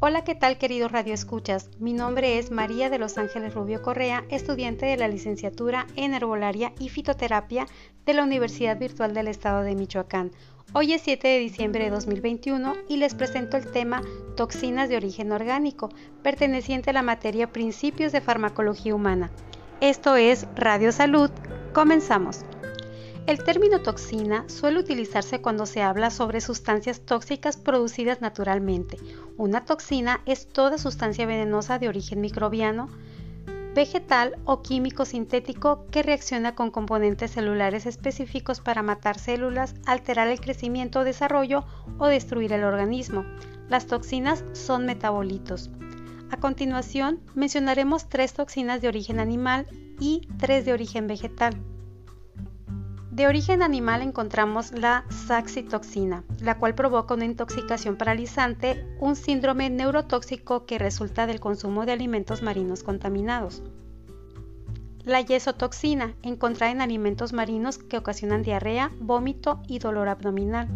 Hola, ¿qué tal queridos radioescuchas? Mi nombre es María de Los Ángeles Rubio Correa, estudiante de la licenciatura en Herbolaria y Fitoterapia de la Universidad Virtual del Estado de Michoacán. Hoy es 7 de diciembre de 2021 y les presento el tema Toxinas de origen orgánico, perteneciente a la materia Principios de Farmacología Humana. Esto es Radio Salud. Comenzamos. El término toxina suele utilizarse cuando se habla sobre sustancias tóxicas producidas naturalmente. Una toxina es toda sustancia venenosa de origen microbiano, vegetal o químico sintético que reacciona con componentes celulares específicos para matar células, alterar el crecimiento o desarrollo o destruir el organismo. Las toxinas son metabolitos. A continuación, mencionaremos tres toxinas de origen animal y tres de origen vegetal. De origen animal encontramos la saxitoxina, la cual provoca una intoxicación paralizante, un síndrome neurotóxico que resulta del consumo de alimentos marinos contaminados. La yesotoxina, encontrada en alimentos marinos que ocasionan diarrea, vómito y dolor abdominal.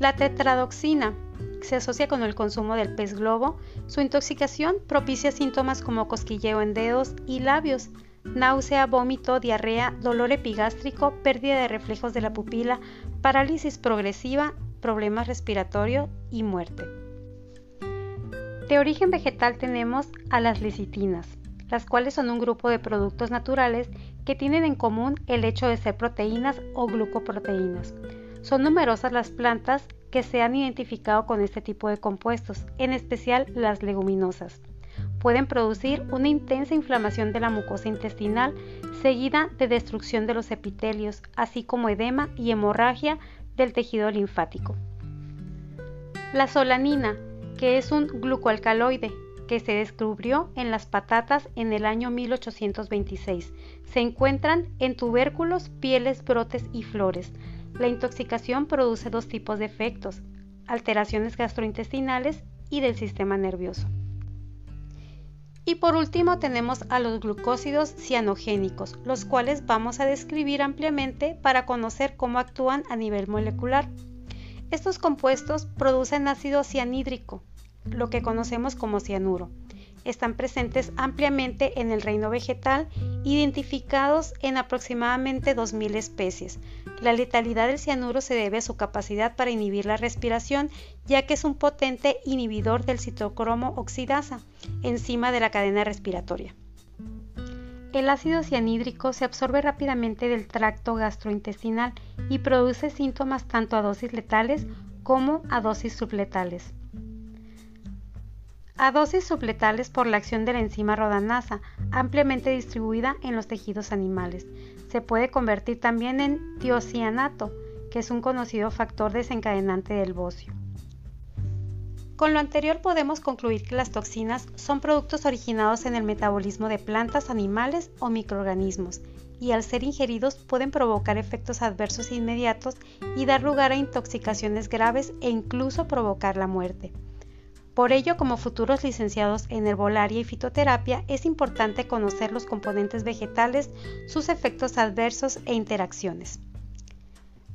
La tetradoxina, se asocia con el consumo del pez globo. Su intoxicación propicia síntomas como cosquilleo en dedos y labios, náusea, vómito, diarrea, dolor epigástrico, pérdida de reflejos de la pupila, parálisis progresiva, problemas respiratorios y muerte. De origen vegetal tenemos a las lecitinas, las cuales son un grupo de productos naturales que tienen en común el hecho de ser proteínas o glucoproteínas. Son numerosas las plantas que se han identificado con este tipo de compuestos, en especial las leguminosas pueden producir una intensa inflamación de la mucosa intestinal seguida de destrucción de los epitelios, así como edema y hemorragia del tejido linfático. La solanina, que es un glucoalcaloide que se descubrió en las patatas en el año 1826. Se encuentran en tubérculos, pieles, brotes y flores. La intoxicación produce dos tipos de efectos, alteraciones gastrointestinales y del sistema nervioso. Y por último tenemos a los glucósidos cianogénicos, los cuales vamos a describir ampliamente para conocer cómo actúan a nivel molecular. Estos compuestos producen ácido cianhídrico, lo que conocemos como cianuro están presentes ampliamente en el reino vegetal, identificados en aproximadamente 2.000 especies. La letalidad del cianuro se debe a su capacidad para inhibir la respiración, ya que es un potente inhibidor del citocromo oxidasa, enzima de la cadena respiratoria. El ácido cianhídrico se absorbe rápidamente del tracto gastrointestinal y produce síntomas tanto a dosis letales como a dosis subletales a dosis subletales por la acción de la enzima rodanasa, ampliamente distribuida en los tejidos animales. Se puede convertir también en tiocianato, que es un conocido factor desencadenante del bocio. Con lo anterior podemos concluir que las toxinas son productos originados en el metabolismo de plantas, animales o microorganismos, y al ser ingeridos pueden provocar efectos adversos inmediatos y dar lugar a intoxicaciones graves e incluso provocar la muerte. Por ello, como futuros licenciados en herbolaria y fitoterapia, es importante conocer los componentes vegetales, sus efectos adversos e interacciones.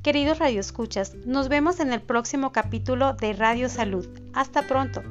Queridos radioescuchas, nos vemos en el próximo capítulo de Radio Salud. Hasta pronto.